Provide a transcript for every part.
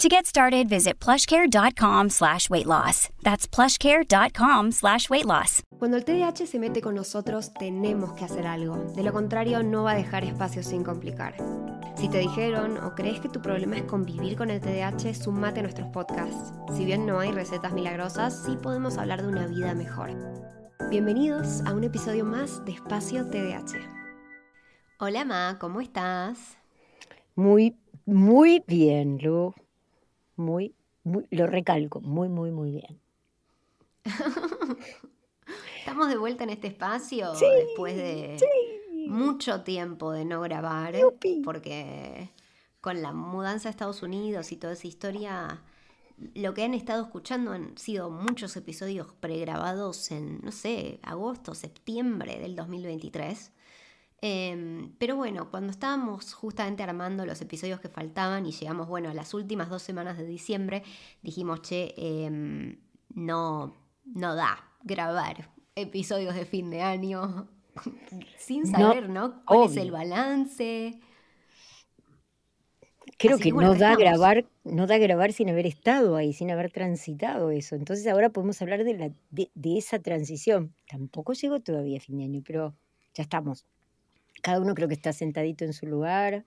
To get started, visit plushcare.com slash weight loss. That's plushcare.com slash weight loss. Cuando el TDAH se mete con nosotros, tenemos que hacer algo. De lo contrario, no va a dejar espacio sin complicar. Si te dijeron o crees que tu problema es convivir con el TDAH, sumate a nuestros podcasts. Si bien no hay recetas milagrosas, sí podemos hablar de una vida mejor. Bienvenidos a un episodio más de Espacio TDAH. Hola Ma, ¿cómo estás? Muy, muy bien, Lu. Muy, muy, lo recalco, muy, muy, muy bien. Estamos de vuelta en este espacio Sí, después de sí. mucho tiempo de no grabar, Yupi. porque con la mudanza a Estados Unidos y toda esa historia, lo que han estado escuchando han sido muchos episodios pregrabados en, no sé, agosto, septiembre del 2023. Em, pero bueno, cuando estábamos justamente armando los episodios que faltaban y llegamos, bueno, a las últimas dos semanas de diciembre, dijimos, che, em, no, no da grabar episodios de fin de año sin saber, ¿no? ¿Cuál es el balance? Creo Así que bueno, no da estamos. grabar, no da grabar sin haber estado ahí, sin haber transitado eso. Entonces ahora podemos hablar de, la, de, de esa transición. Tampoco llegó todavía fin de año, pero ya estamos. Cada uno creo que está sentadito en su lugar,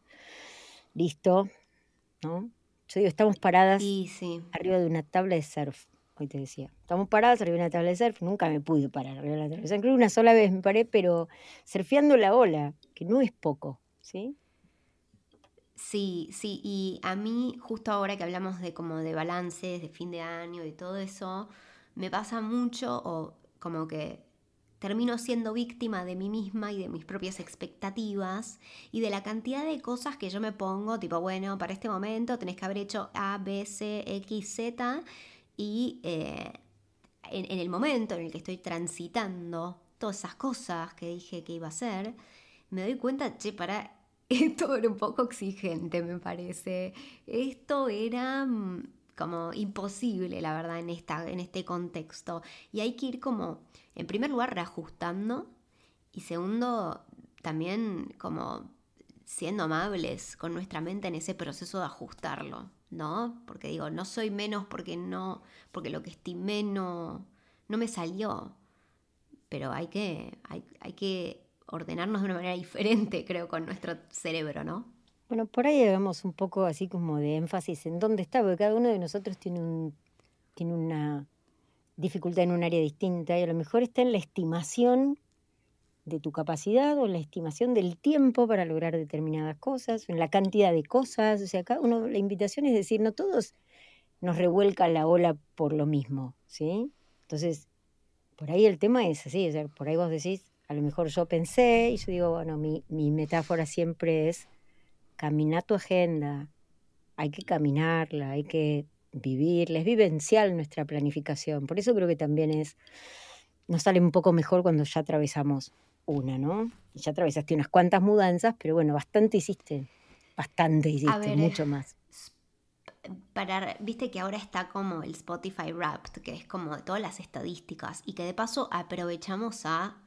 listo, ¿no? Yo digo, estamos paradas sí, arriba de una tabla de surf. Hoy te decía, estamos paradas arriba de una tabla de surf. Nunca me pude parar arriba de la tabla de surf. Creo que una sola vez me paré, pero surfeando la ola, que no es poco, ¿sí? sí, sí. Y a mí, justo ahora que hablamos de como de balances, de fin de año y todo eso, me pasa mucho o como que termino siendo víctima de mí misma y de mis propias expectativas y de la cantidad de cosas que yo me pongo, tipo, bueno, para este momento tenés que haber hecho A, B, C, X, Z y eh, en, en el momento en el que estoy transitando todas esas cosas que dije que iba a hacer, me doy cuenta, che, para, esto era un poco exigente, me parece. Esto era mm, como imposible, la verdad, en, esta, en este contexto. Y hay que ir como, en primer lugar, reajustando y segundo, también como siendo amables con nuestra mente en ese proceso de ajustarlo, ¿no? Porque digo, no soy menos porque no, porque lo que estimé no, no me salió. Pero hay que, hay, hay que ordenarnos de una manera diferente, creo, con nuestro cerebro, ¿no? Bueno, por ahí hagamos un poco así como de énfasis en dónde está, porque cada uno de nosotros tiene, un, tiene una dificultad en un área distinta y a lo mejor está en la estimación de tu capacidad o la estimación del tiempo para lograr determinadas cosas, en la cantidad de cosas. O sea, cada uno, la invitación es decir, no todos nos revuelca la ola por lo mismo, ¿sí? Entonces, por ahí el tema es así, o sea, por ahí vos decís, a lo mejor yo pensé, y yo digo, bueno, mi, mi metáfora siempre es camina tu agenda, hay que caminarla, hay que vivirla, es vivencial nuestra planificación. Por eso creo que también es, nos sale un poco mejor cuando ya atravesamos una, ¿no? Ya atravesaste unas cuantas mudanzas, pero bueno, bastante hiciste, bastante hiciste, ver, mucho más. Para, viste que ahora está como el Spotify Wrapped, que es como de todas las estadísticas, y que de paso aprovechamos a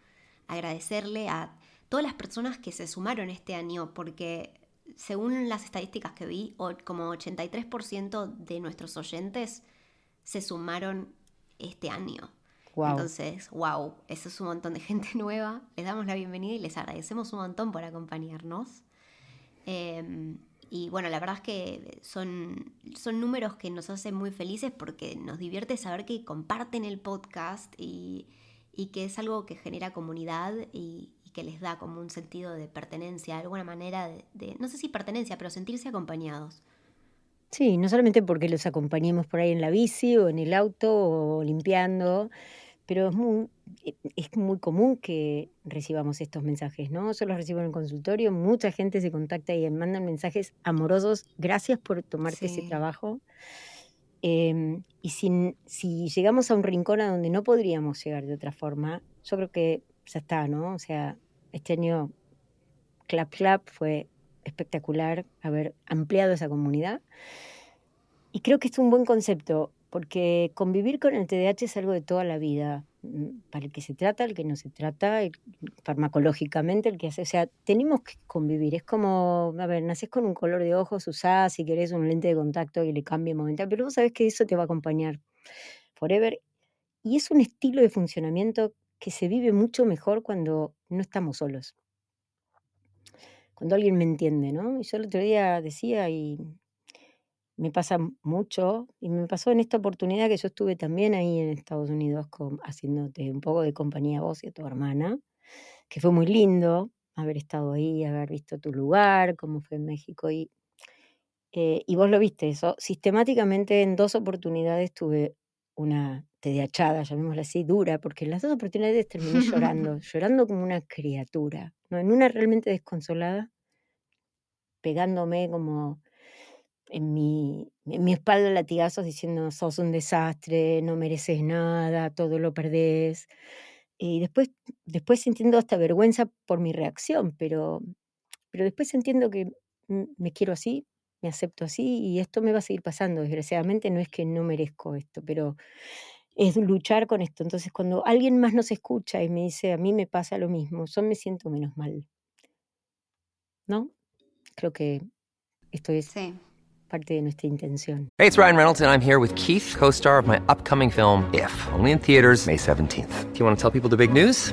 agradecerle a todas las personas que se sumaron este año, porque según las estadísticas que vi, como 83% de nuestros oyentes se sumaron este año. Wow. Entonces, wow, eso es un montón de gente nueva. Les damos la bienvenida y les agradecemos un montón por acompañarnos. Eh, y bueno, la verdad es que son, son números que nos hacen muy felices porque nos divierte saber que comparten el podcast y, y que es algo que genera comunidad y, que les da como un sentido de pertenencia, alguna manera de, no sé si pertenencia, pero sentirse acompañados. Sí, no solamente porque los acompañemos por ahí en la bici o en el auto o limpiando, pero es muy, es muy común que recibamos estos mensajes, ¿no? Yo los recibo en el consultorio, mucha gente se contacta y mandan mensajes amorosos, gracias por tomarte ese trabajo. Em, y si, si llegamos a un rincón a donde no podríamos llegar de otra forma, yo creo que ya está, ¿no? O sea, este año Clap Clap fue espectacular haber ampliado esa comunidad. Y creo que es un buen concepto, porque convivir con el TDAH es algo de toda la vida. Para el que se trata, el que no se trata, farmacológicamente, el que hace, o sea, tenemos que convivir. Es como, a ver, naces con un color de ojos, usás si querés un lente de contacto y le cambie momental, pero vos sabés que eso te va a acompañar forever. Y es un estilo de funcionamiento que se vive mucho mejor cuando no estamos solos. Cuando alguien me entiende, ¿no? Y yo el otro día decía, y me pasa mucho y me pasó en esta oportunidad que yo estuve también ahí en Estados Unidos haciéndote un poco de compañía a vos y a tu hermana, que fue muy lindo haber estado ahí, haber visto tu lugar, cómo fue en México y, eh, y vos lo viste eso. Sistemáticamente en dos oportunidades tuve una tediachada, llamémosla así, dura, porque en las dos oportunidades terminé llorando, llorando como una criatura, ¿no? En una realmente desconsolada, pegándome como en mi, en mi espalda latigazos diciendo sos un desastre, no mereces nada, todo lo perdés. Y después, después sintiendo hasta vergüenza por mi reacción, pero, pero después entiendo que me quiero así, me acepto así y esto me va a seguir pasando. Desgraciadamente no es que no merezco esto, pero es luchar con esto. Entonces cuando alguien más nos escucha y me dice, a mí me pasa lo mismo, yo me siento menos mal. ¿No? Creo que esto es sí. parte de nuestra intención. Hey, it's Ryan Reynolds and I'm here with Keith, co-star of my upcoming film If, only in theaters May 17th. Do you want to tell people the big news?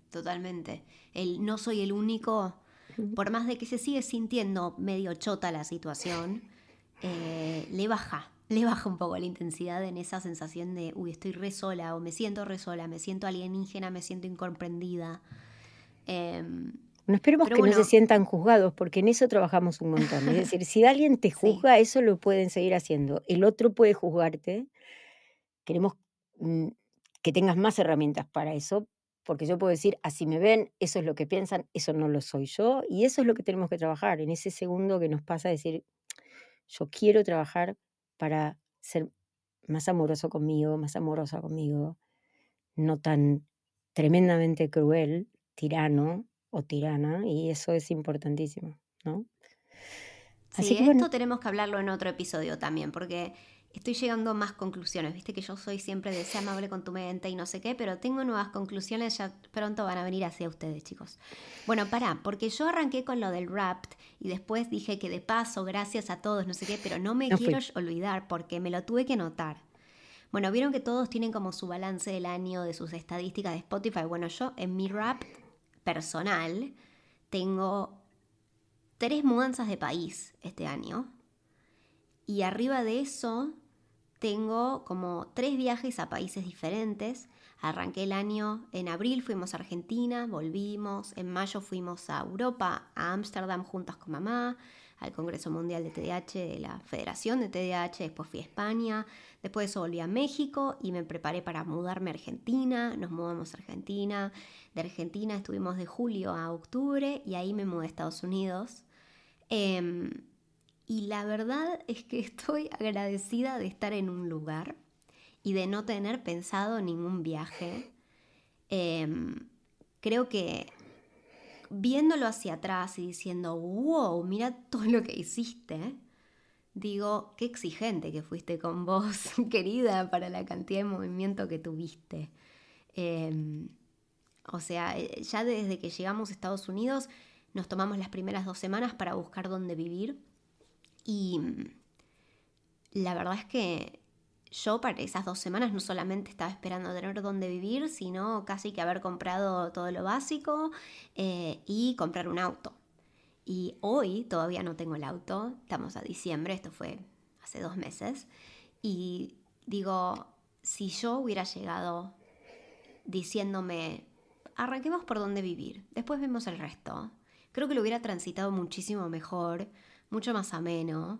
totalmente. El no soy el único por más de que se sigue sintiendo medio chota la situación, eh, le baja, le baja un poco la intensidad en esa sensación de, uy, estoy re sola, o me siento re sola, me siento alienígena, me siento incomprendida. Em, no esperemos que no se sientan juzgados, porque en eso trabajamos un montón. Es decir, si alguien te juzga, eso lo pueden seguir haciendo. El otro puede juzgarte. Queremos mm, que tengas más herramientas para eso, porque yo puedo decir, así me ven, eso es lo que piensan, eso no lo soy yo, y eso es lo que tenemos que trabajar, en ese segundo que nos pasa a decir, yo quiero trabajar para ser más amoroso conmigo, más amorosa conmigo, no tan tremendamente cruel, tirano o tirana, y eso es importantísimo, ¿no? Así que, esto tenemos que hablarlo en otro episodio también, porque estoy llegando a más conclusiones. Viste que yo soy siempre de ser amable con tu mente y no sé qué, pero tengo nuevas conclusiones, ya pronto van a venir hacia ustedes, chicos. Bueno, pará, porque yo arranqué con lo del rap y después dije que de paso, gracias a todos, no sé qué, pero no me quiero olvidar porque me lo tuve que notar. Bueno, vieron que todos tienen como su balance del año de sus estadísticas de Spotify. Bueno, yo en mi rap personal tengo tres mudanzas de país este año. Y arriba de eso tengo como tres viajes a países diferentes. Arranqué el año en abril, fuimos a Argentina, volvimos. En mayo fuimos a Europa, a Ámsterdam juntas con mamá. al Congreso Mundial de TDAH de la Federación de TDAH, después fui a España, después de eso volví a México y me preparé para mudarme a Argentina, nos mudamos a Argentina, de Argentina estuvimos de julio a octubre y ahí me mudé a Estados Unidos. Em, y la verdad es que estoy agradecida de estar en un lugar y de no tener pensado ningún viaje. Em, creo que viéndolo hacia atrás y diciendo, wow, mira todo lo que hiciste, digo, qué exigente que fuiste con vos, querida, para la cantidad de movimiento que tuviste. Em, o sea, eh, ya desde que llegamos a Estados Unidos, nos tomamos las primeras dos semanas para buscar dónde vivir. Y mm, la verdad es que yo para esas dos semanas no solamente estaba esperando tener dónde vivir, sino casi que haber comprado todo lo básico eh, y comprar un auto. Y hoy todavía no tengo el auto, estamos a diciembre, esto fue hace dos meses, y digo, si yo hubiera llegado diciéndome, arranquemos por dónde vivir, después vemos el resto, creo que lo hubiera transitado muchísimo mejor, mucho más ameno,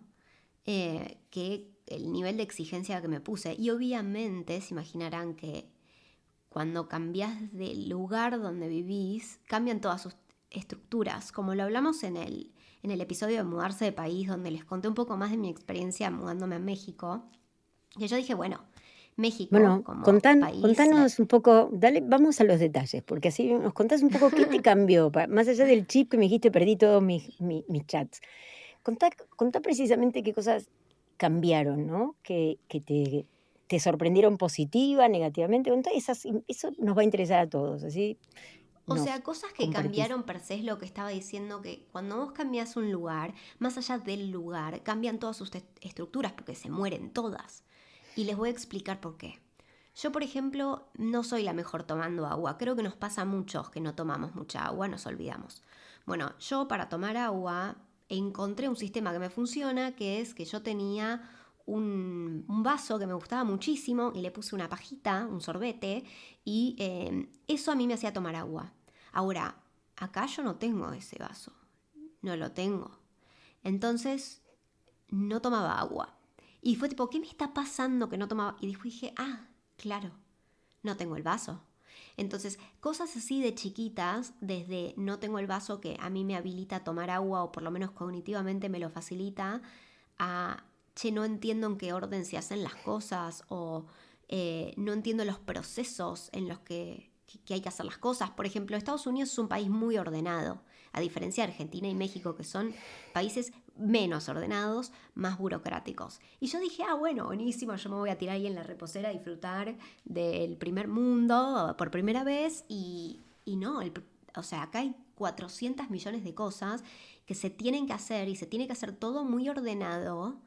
eh, que el nivel de exigencia que me puse. Y obviamente se imaginarán que cuando cambias de lugar donde vivís, cambian todas sus estructuras. Como lo hablamos en el, en el episodio de mudarse de país, donde les conté un poco más de mi experiencia mudándome a México. Y yo dije, bueno, México. Bueno, como contanos un poco, dale, vamos a los detalles, porque así nos contás un poco qué te cambió, más allá del chip que me dijiste, perdí todos mis, mis, mis chats. Contá, contá, precisamente qué cosas cambiaron, ¿no? Que, que te, te, sorprendieron positiva, negativamente. Esas, eso nos va a interesar a todos, así. O sea, cosas que cambiaron per se es lo que estaba diciendo, que cuando vos cambias un lugar, más allá del lugar, cambian todas sus estructuras porque se mueren todas. Y les voy a explicar por qué. Yo, por ejemplo, no soy la mejor tomando agua. Creo que nos pasa a muchos que no tomamos mucha agua, nos olvidamos. Bueno, yo para tomar agua encontré un sistema que me funciona, que es que yo tenía un, vaso que me gustaba muchísimo y le puse una pajita, un sorbete, y em, eso a mí me hacía tomar agua. Ahora, acá yo no tengo ese vaso, no lo tengo. Entonces, no tomaba agua. Y fue tipo, ¿qué me está pasando que no tomaba? Y dije, ah, claro, no tengo el vaso. Entonces, cosas así de chiquitas, desde no tengo el vaso que a mí me habilita a tomar agua o por lo menos cognitivamente me lo facilita, a, che, no entiendo en qué orden se hacen las cosas o eh, no entiendo los procesos en los que, que hay que hacer las cosas. Por ejemplo, Estados Unidos es un país muy ordenado, a diferencia de Argentina y México, que son países menos ordenados, más burocráticos. Y yo dije, ah, bueno, buenísimo, yo me voy a tirar ahí en la reposera a disfrutar del primer mundo por primera vez y, no, o sea, acá hay 400 millones de cosas que se tienen que hacer y se tiene que hacer todo muy ordenado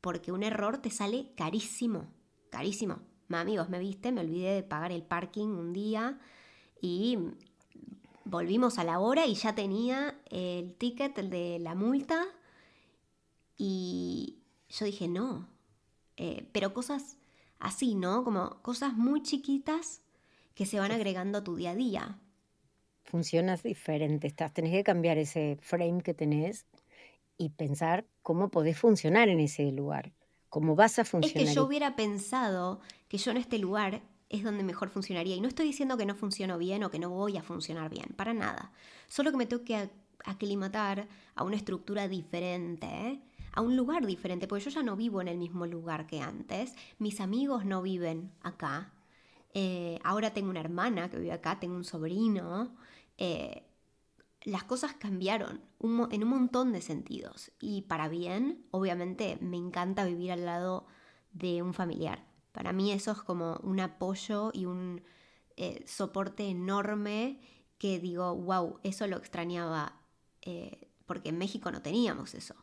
porque un error te sale carísimo, carísimo. Mami, vos me viste, me olvidé de pagar el parking un día y volvimos a la hora y ya tenía el ticket de la multa y yo dije, no, eh, pero cosas así, ¿no? Como cosas muy chiquitas que se van agregando a tu día a día. Funcionas diferente, estás, tenés que cambiar ese frame que tenés y pensar cómo podés funcionar en ese lugar, cómo vas a funcionar. Es que yo hubiera pensado que yo en este lugar es donde mejor funcionaría. Y no estoy diciendo que no funciono bien o que no voy a funcionar bien, para nada. Solo que me tengo que aclimatar a una estructura diferente a un lugar diferente, porque yo ya no vivo en el mismo lugar que antes, mis amigos no viven acá, eh, ahora tengo una hermana que vive acá, tengo un sobrino, eh, las cosas cambiaron en un montón de sentidos y para bien, obviamente me encanta vivir al lado de un familiar. Para mí eso es como un apoyo y un eh, soporte enorme que digo, wow, eso lo extrañaba porque en México no teníamos eso.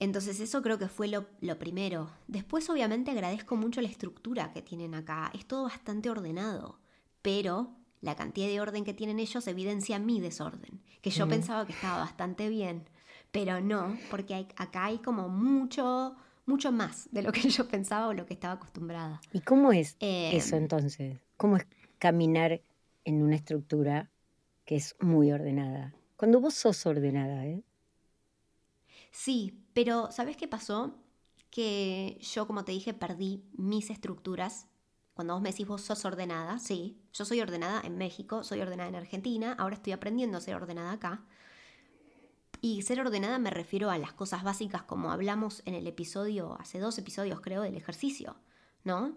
Entonces eso creo que fue lo, primero. Después obviamente agradezco mucho la estructura que tienen acá. Es todo bastante ordenado, pero la cantidad de orden que tienen ellos evidencia mi desorden, que yo pensaba que estaba bastante bien, pero no, porque acá hay como mucho, mucho más de lo que yo pensaba o lo que estaba acostumbrada. ¿Y cómo es eso em, entonces? ¿Cómo es caminar en una estructura que es muy ordenada? Cuando vos sos ordenada, ¿eh? Sí, pero ¿sabes qué pasó? Que yo, como te dije, perdí mis estructuras. Cuando vos me decís vos sos ordenada, sí, yo soy ordenada en México, soy ordenada en Argentina, ahora estoy aprendiendo a ser ordenada acá. Y ser ordenada me refiero a las cosas básicas como hablamos en el episodio, hace dos episodios creo, del ejercicio, ¿no?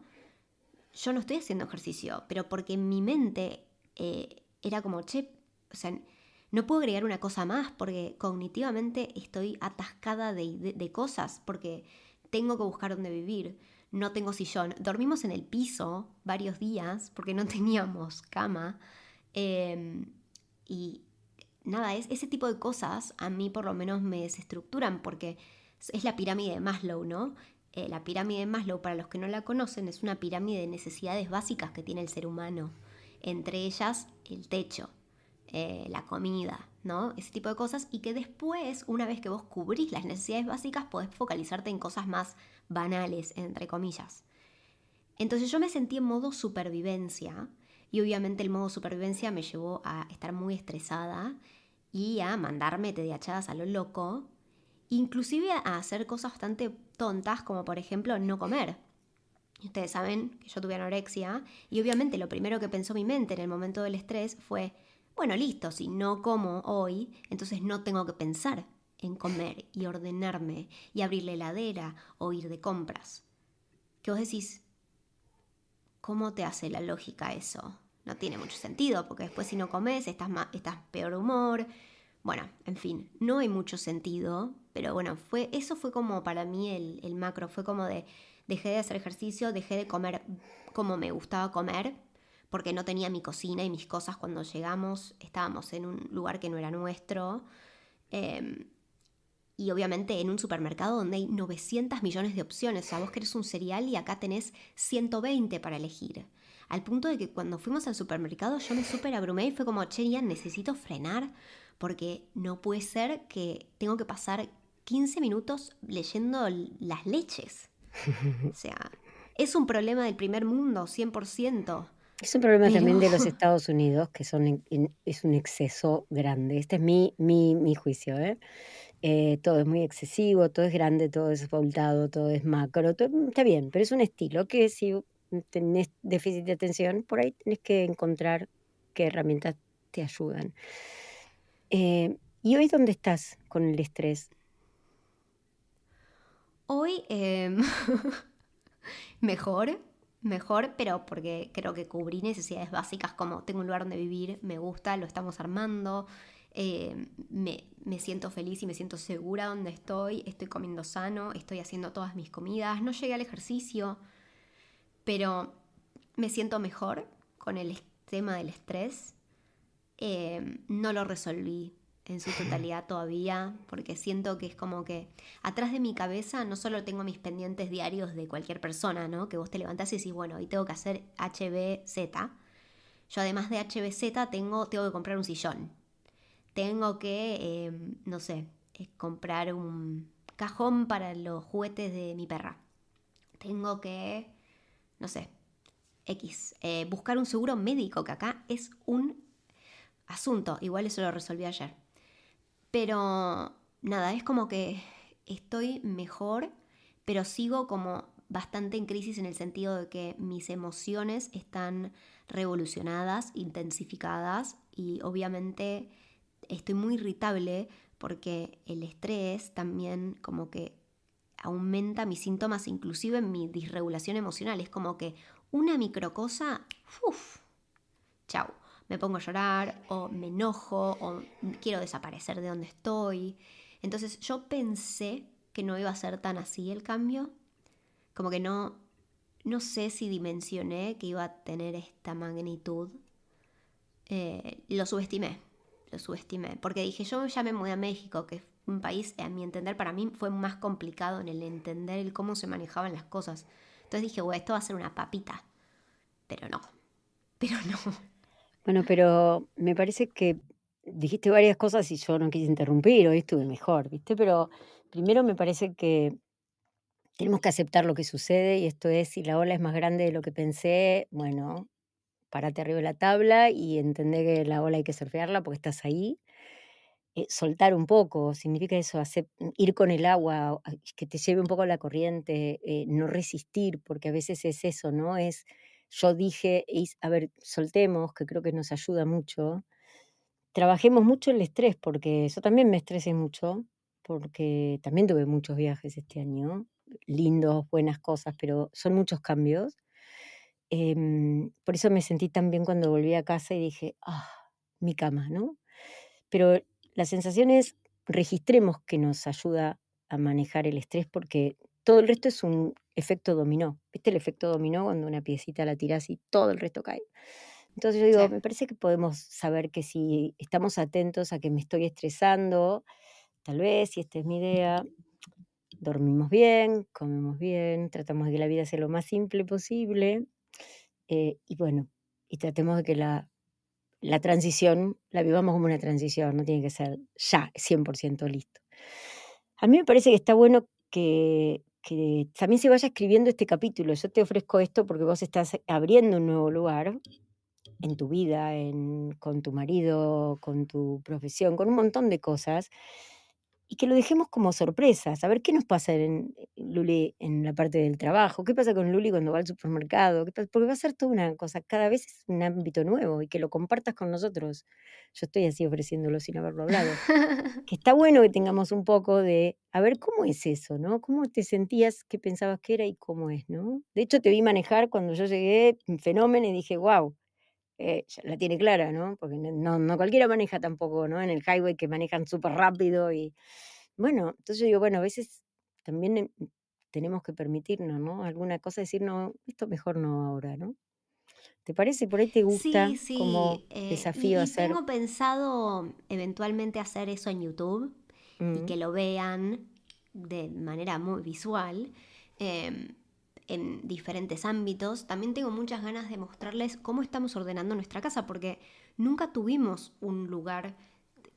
Yo no estoy haciendo ejercicio, pero porque mi mente eh, era como, che, o sea, no puedo agregar una cosa más porque cognitivamente estoy atascada de, cosas, porque tengo que buscar dónde vivir, no tengo sillón. Dormimos en el piso varios días porque no teníamos cama. Em, y nada, es, ese tipo de cosas a mí por lo menos me desestructuran porque es la pirámide de Maslow, ¿no? Eh, la pirámide de Maslow, para los que no la conocen, es una pirámide de necesidades básicas que tiene el ser humano. Entre ellas, el techo. Eh, la comida, ¿no? Ese tipo de cosas y que después, una vez que vos cubrís las necesidades básicas, podés focalizarte en cosas más banales, entre comillas. Entonces yo me sentí en modo supervivencia y obviamente el modo supervivencia me llevó a estar muy estresada y a mandarme TDAHadas a lo loco, inclusive a hacer cosas bastante tontas como por ejemplo no comer. Ustedes saben que yo tuve anorexia y obviamente lo primero que pensó mi mente en el momento del estrés fue, bueno, listo, si no como hoy, entonces no tengo que pensar en comer y ordenarme y abrir la heladera o ir de compras. ¿Qué vos decís? ¿Cómo te hace la lógica eso? No tiene mucho sentido, porque después si no comes estás, estás peor humor. Bueno, en fin, no hay mucho sentido, pero bueno, fue, eso fue como para mí el, el macro, fue como de dejé de hacer ejercicio, dejé de comer como me gustaba comer, porque no tenía mi cocina y mis cosas cuando llegamos, estábamos en un lugar que no era nuestro. Em, y obviamente en un supermercado donde hay 900 millones de opciones. O sea, vos querés un cereal y acá tenés 120 para elegir. Al punto de que cuando fuimos al supermercado yo me super abrumé y fue como, che, ya necesito frenar porque no puede ser que tengo que pasar 15 minutos leyendo las leches. O sea, es un problema del primer mundo, 100%. Es un problema también de los Estados Unidos, que son es un exceso grande. Este es mi, mi, mi juicio. ¿eh? ¿eh? todo es muy excesivo, todo es grande, todo es voltado, todo es macro. está bien, pero es un estilo que si tenés déficit de atención, por ahí tenés que encontrar qué herramientas te ayudan. Eh, ¿Y hoy dónde estás con el estrés? Hoy em, mejor mejor, pero porque creo que cubrí necesidades básicas como tengo un lugar donde vivir, me gusta, lo estamos armando, eh, me, me, siento feliz y me siento segura donde estoy, estoy comiendo sano, estoy haciendo todas mis comidas, no llegué al ejercicio, pero me siento mejor con el tema del estrés. Eh, no lo resolví en su totalidad todavía, porque siento que es como que atrás de mi cabeza no solo tengo mis pendientes diarios de cualquier persona, ¿no? Que vos te levantás y decís, bueno, hoy tengo que hacer HBZ. Yo además de HBZ tengo, tengo que comprar un sillón. Tengo que, em, no sé, eh, comprar un cajón para los juguetes de mi perra. Tengo que, no sé, X, eh, buscar un seguro médico, que acá es un asunto. Igual eso lo resolví ayer. Pero nada, es como que estoy mejor, pero sigo como bastante en crisis en el sentido de que mis emociones están revolucionadas, intensificadas y obviamente estoy muy irritable porque el estrés también como que aumenta mis síntomas, inclusive mi disregulación emocional. Es como que una microcosa, uff, chau me pongo a llorar o me enojo o quiero desaparecer de donde estoy. Entonces yo pensé que no iba a ser tan así el cambio, como que no, no sé si dimensioné que iba a tener esta magnitud. Eh, lo subestimé, lo subestimé, porque dije, yo ya me mudé a México, que es un país, a mi entender, para mí fue más complicado en el entender el cómo se manejaban las cosas. Entonces dije, bueno, esto va a ser una papita, pero no, pero no. Bueno, pero me parece que dijiste varias cosas y yo no quise interrumpir, hoy estuve mejor, ¿viste? Pero primero me parece que tenemos que aceptar lo que sucede y esto es, si la ola es más grande de lo que pensé, bueno, párate arriba de la tabla y entender que la ola hay que surfearla porque estás ahí. eh, soltar un poco, significa eso, hacer, ir con el agua, que te lleve un poco la corriente, eh, no resistir, porque a veces es eso, ¿no? Es, yo dije, a ver, soltemos, que creo que nos ayuda mucho. Trabajemos mucho el estrés, porque eso también me estresé mucho, porque también tuve muchos viajes este año, lindos, buenas cosas, pero son muchos cambios. Em, por eso me sentí tan bien cuando volví a casa y dije, ah, mi cama, ¿no? Pero la sensación es, registremos que nos ayuda a manejar el estrés porque todo el resto es un efecto dominó. ¿Viste el efecto dominó cuando una piecita la tiras y todo el resto cae? Entonces yo digo, me parece que podemos saber que si estamos atentos a que me estoy estresando, tal vez, si esta es mi idea, dormimos bien, comemos bien, tratamos de que la vida sea lo más simple posible eh, y bueno, y tratemos de que la la transición la vivamos como una transición, no tiene que ser ya 100% listo. A mí me parece que está bueno que, también se vaya escribiendo este capítulo. Yo te ofrezco esto porque vos estás abriendo un nuevo lugar en tu vida, con tu marido, con tu profesión, con un montón de cosas y que lo dejemos como sorpresa. A ver qué nos pasa en, Luli en la parte del trabajo, qué pasa con Luli cuando va al supermercado, porque va a ser toda una cosa, cada vez es un ámbito nuevo y que lo compartas con nosotros. Yo estoy así ofreciéndolo sin haberlo hablado. que está bueno que tengamos un poco de, a ver cómo es eso, ¿no? ¿Cómo te sentías, qué pensabas que era y cómo es, ¿no? De hecho, te vi manejar cuando yo llegué, un fenómeno, y dije, wow, eh, la tiene clara, ¿no? Porque no, no cualquiera maneja tampoco, ¿no? En el highway que manejan súper rápido y bueno, entonces yo digo, bueno, a veces también em, tenemos que permitirnos, ¿no? Alguna cosa decir, no, esto mejor no ahora, ¿no? ¿Te parece? Por ahí te gusta sí, sí. como eh, desafío y, hacer. Tengo pensado eventualmente hacer eso en YouTube y Mm, que lo vean de manera muy visual. em, en diferentes ámbitos. También tengo muchas ganas de mostrarles cómo estamos ordenando nuestra casa, porque nunca tuvimos un lugar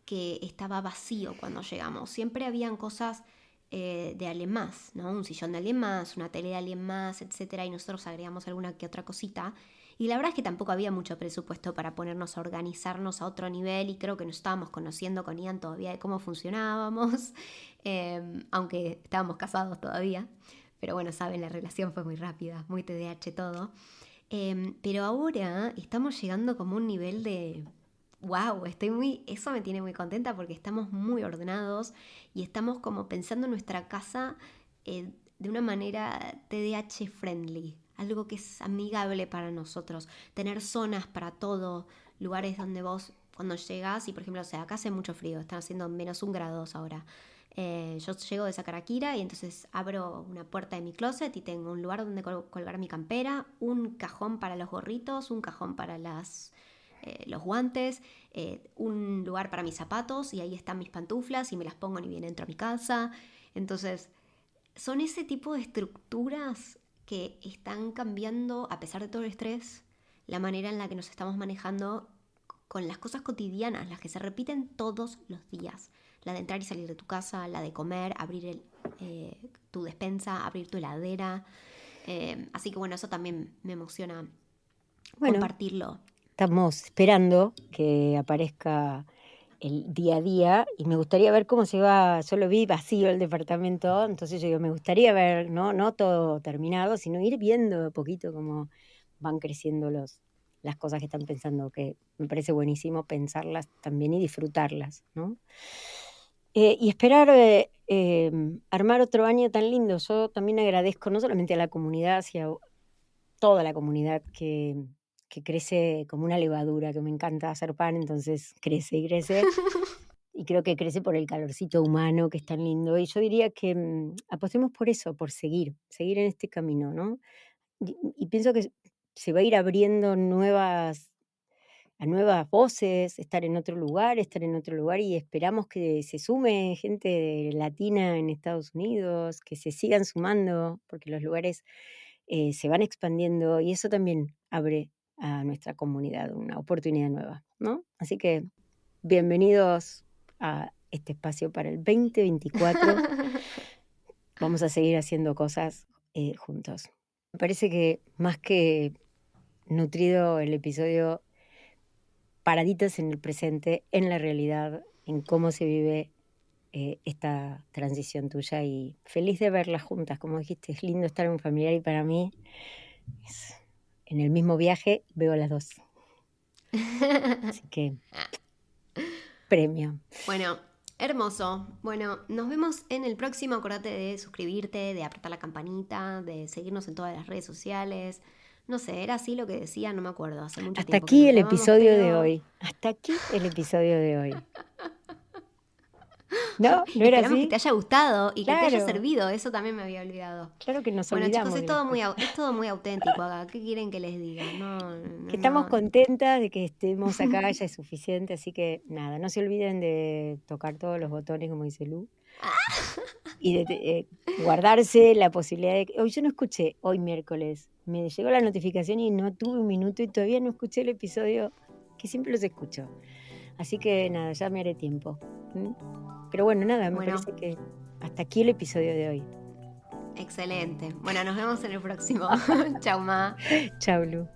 que estaba vacío cuando llegamos. Siempre habían cosas eh, de alguien más, ¿no? Un sillón de alguien más, una tele de alguien más, etcétera, y nosotros agregamos alguna que otra cosita. Y la verdad es que tampoco había mucho presupuesto para ponernos a organizarnos a otro nivel y creo que nos estábamos conociendo con Ian todavía de cómo funcionábamos, em, aunque estábamos casados todavía. Pero bueno, saben, la relación fue muy rápida, muy TDAH todo. Em, pero ahora estamos llegando como un nivel de, wow, estoy muy, eso me tiene muy contenta porque estamos muy ordenados y estamos como pensando en nuestra casa eh, de una manera TDAH friendly, algo que es amigable para nosotros, tener zonas para todo, lugares donde vos cuando llegas y por ejemplo, o sea, acá hace mucho frío, están haciendo menos un grado ahora. Eh, yo llego de Sacarakira y entonces abro una puerta de mi closet y tengo un lugar donde col- colgar mi campera, un cajón para los gorritos, un cajón para eh, los guantes, eh, un lugar para mis zapatos y ahí están mis pantuflas y me las pongo ni bien entro a mi casa. Entonces, son ese tipo de estructuras que están cambiando, a pesar de todo el estrés, la manera en la que nos estamos manejando con las cosas cotidianas, las que se repiten todos los días. La de entrar y salir de tu casa, la de comer, abrir el, eh, tu despensa, abrir tu heladera. Eh, así que bueno, eso también me emociona Bueno, compartirlo. estamos esperando que aparezca el día a día y me gustaría ver cómo se va, yo lo vi vacío el departamento, entonces yo digo, me gustaría ver, no, no todo terminado, sino ir viendo de poquito cómo van creciendo los, las cosas que están pensando, que me parece buenísimo pensarlas también y disfrutarlas, ¿no? Eh, y esperar eh, eh, armar otro año tan lindo. Yo también agradezco no solamente a la comunidad, sino a toda la comunidad que, que crece como una levadura, que me encanta hacer pan, entonces crece y crece. Y creo que crece por el calorcito humano, que es tan lindo. Y yo diría que mm, apostemos por eso, por seguir, seguir en este camino, ¿no? Y, y pienso que se va a ir abriendo nuevas, a nuevas voces, estar en otro lugar, estar en otro lugar y esperamos que se sume gente latina en Estados Unidos, que se sigan sumando, porque los lugares eh, se van expandiendo y eso también abre a nuestra comunidad una oportunidad nueva, ¿no? Así que bienvenidos a este espacio para el 2024. Vamos a seguir haciendo cosas eh, juntos. Me parece que más que nutrido el episodio paraditas en el presente, en la realidad, en cómo se vive eh, esta transición tuya y feliz de verlas juntas, como dijiste, es lindo estar en un familiar y para mí en el mismo viaje veo a las dos. Así que premio. Bueno, hermoso. Bueno, nos vemos en el próximo. Acordate de suscribirte, de apretar la campanita, de seguirnos en todas las redes sociales. No sé, era así lo que decía, no me acuerdo. Hace mucho Hasta tiempo aquí el episodio de hoy. Hasta aquí el episodio de hoy. ¿No? ¿No era Esperamos así? que te haya gustado y que te haya servido. Eso también me había olvidado. Claro que nos Bueno, olvidamos. chicos, es de todo, muy, es todo muy auténtico acá. ¿Qué quieren que les diga? No, no, Que estamos contentas de que estemos acá, ya es suficiente, así que nada, no se olviden de tocar todos los botones, como dice Lu, y de eh, guardarse la posibilidad de que... Hoy yo no escuché, hoy miércoles, me llegó la notificación y no tuve un minuto y todavía no escuché el episodio, que siempre los escucho. Así que nada, ya me haré tiempo. Pero bueno, nada, me Bueno. parece que hasta aquí el episodio de hoy. Excelente. Bueno, nos vemos en el próximo. Chau, ma. Chao, Lu.